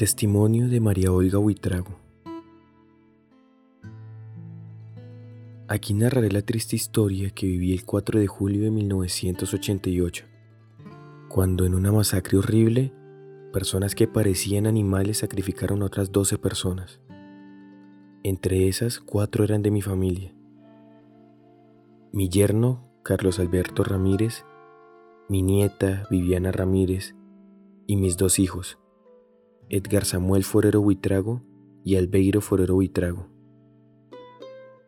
Testimonio de María Olga Huitrago. Aquí narraré la triste historia que viví el 4 de julio de 1988, cuando en una masacre horrible, personas que parecían animales sacrificaron a otras 12 personas. Entre esas, cuatro eran de mi familia. Mi yerno, Carlos Alberto Ramírez, mi nieta, Viviana Ramírez, y mis dos hijos, Edgar Samuel Forero Huitrago y Albeiro Forero Huitrago.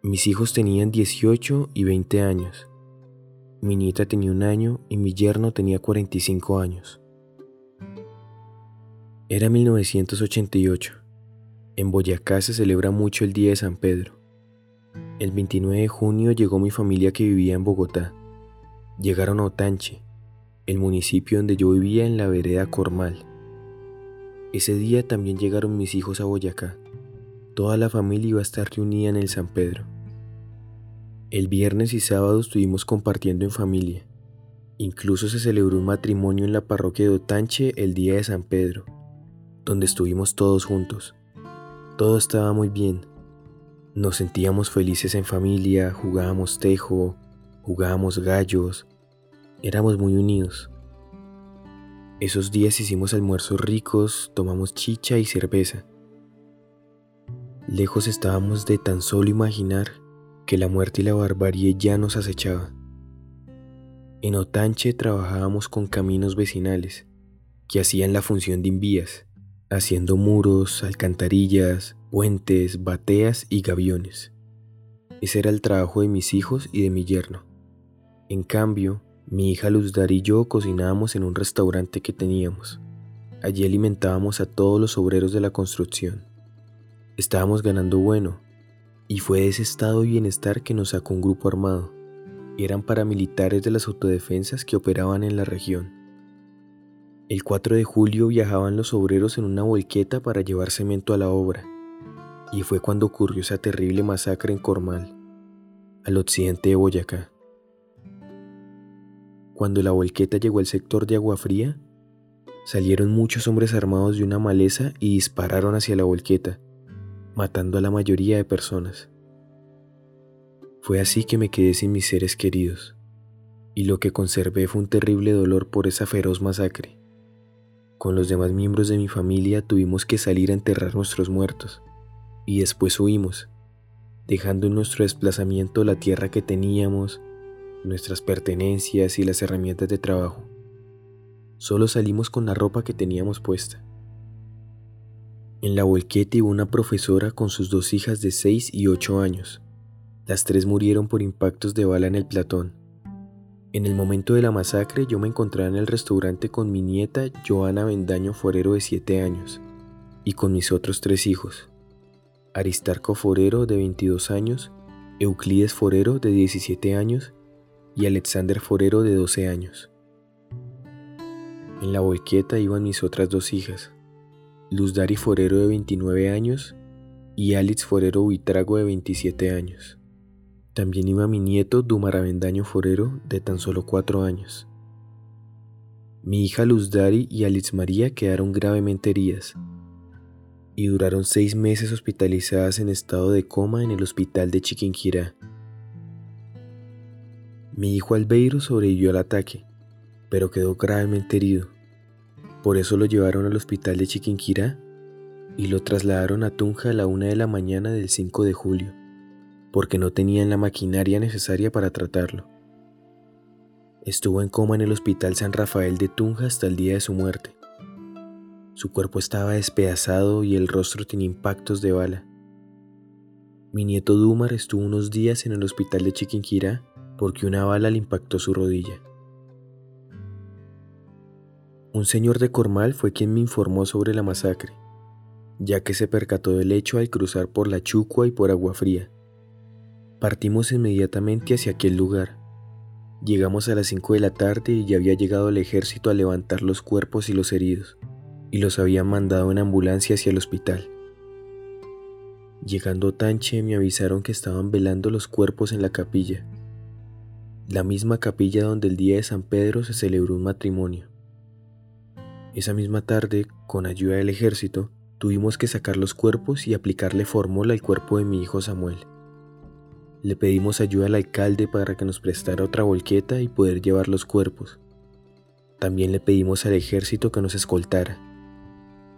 Mis hijos tenían 18 y 20 años. Mi nieta tenía un año y mi yerno tenía 45 años. Era 1988. En Boyacá se celebra mucho el Día de San Pedro. El 29 de junio llegó mi familia que vivía en Bogotá. Llegaron a Otanche, el municipio donde yo vivía en la vereda Cormal. Ese día también llegaron mis hijos a Boyacá. Toda la familia iba a estar reunida en el San Pedro. El viernes y sábado estuvimos compartiendo en familia. Incluso se celebró un matrimonio en la parroquia de Otanche el día de San Pedro, donde estuvimos todos juntos. Todo estaba muy bien. Nos sentíamos felices en familia, jugábamos tejo, jugábamos gallos, éramos muy unidos. Esos días hicimos almuerzos ricos, tomamos chicha y cerveza. Lejos estábamos de tan solo imaginar que la muerte y la barbarie ya nos acechaba. En Otanche trabajábamos con caminos vecinales que hacían la función de invías, haciendo muros, alcantarillas, puentes, bateas y gaviones. Ese era el trabajo de mis hijos y de mi yerno. En cambio, mi hija Luzdar y yo cocinábamos en un restaurante que teníamos. Allí alimentábamos a todos los obreros de la construcción. Estábamos ganando bueno, y fue de ese estado de bienestar que nos sacó un grupo armado. Eran paramilitares de las autodefensas que operaban en la región. El 4 de julio viajaban los obreros en una volqueta para llevar cemento a la obra, y fue cuando ocurrió esa terrible masacre en Cormal, al occidente de Boyacá. Cuando la volqueta llegó al sector de Agua Fría, salieron muchos hombres armados de una maleza y dispararon hacia la volqueta, matando a la mayoría de personas. Fue así que me quedé sin mis seres queridos, y lo que conservé fue un terrible dolor por esa feroz masacre. Con los demás miembros de mi familia tuvimos que salir a enterrar nuestros muertos, y después huimos, dejando en nuestro desplazamiento la tierra que teníamos, nuestras pertenencias y las herramientas de trabajo. Solo salimos con la ropa que teníamos puesta. En la volqueta iba una profesora con sus dos hijas de 6 y 8 años. Las tres murieron por impactos de bala en el platón. En el momento de la masacre yo me encontraba en el restaurante con mi nieta Joana Bendaño Forero de 7 años y con mis otros tres hijos. Aristarco Forero de 22 años, Euclides Forero de 17 años y Alexander Forero de 12 años. En la volqueta iban mis otras dos hijas, Luz Dari Forero de 29 años y Alex Forero Huitrago de 27 años. También iba mi nieto Dumaravendaño Forero de tan solo 4 años. Mi hija Luz Dari y Alex María quedaron gravemente heridas y duraron seis meses hospitalizadas en estado de coma en el hospital de Chiquinquirá. Mi hijo Albeiro sobrevivió al ataque, pero quedó gravemente herido. Por eso lo llevaron al hospital de Chiquinquirá y lo trasladaron a Tunja a la una de la mañana del 5 de julio, porque no tenían la maquinaria necesaria para tratarlo. Estuvo en coma en el Hospital San Rafael de Tunja hasta el día de su muerte. Su cuerpo estaba despedazado y el rostro tenía impactos de bala. Mi nieto Dumar estuvo unos días en el hospital de Chiquinquirá porque una bala le impactó su rodilla. Un señor de Cormal fue quien me informó sobre la masacre, ya que se percató del hecho al cruzar por la Chucua y por Agua Fría. Partimos inmediatamente hacia aquel lugar. Llegamos a las 5 de la tarde y ya había llegado el ejército a levantar los cuerpos y los heridos, y los habían mandado en ambulancia hacia el hospital. Llegando a Tanche me avisaron que estaban velando los cuerpos en la capilla la misma capilla donde el día de San Pedro se celebró un matrimonio. Esa misma tarde, con ayuda del ejército, Tuvimos que sacar los cuerpos y aplicarle formol al cuerpo de mi hijo Samuel. Le pedimos ayuda al alcalde para que nos prestara otra volqueta y poder llevar los cuerpos. También le pedimos al ejército que nos escoltara,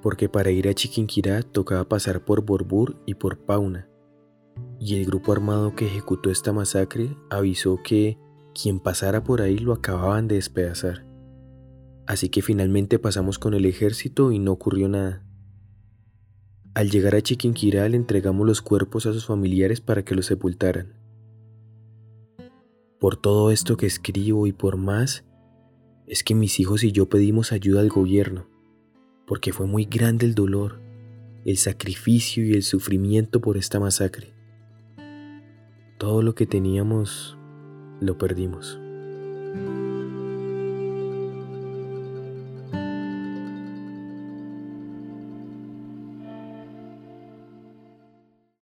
porque para ir a Chiquinquirá tocaba pasar por Borbur y por Pauna. Y el grupo armado que ejecutó esta masacre avisó que quien pasara por ahí lo acababan de despedazar. Así que finalmente pasamos con el ejército y no ocurrió nada. Al llegar a Chiquinquirá le entregamos los cuerpos a sus familiares para que los sepultaran. Por todo esto que escribo y por más, es que mis hijos y yo pedimos ayuda al gobierno, porque fue muy grande el dolor, el sacrificio y el sufrimiento por esta masacre. Todo lo que teníamos lo perdimos.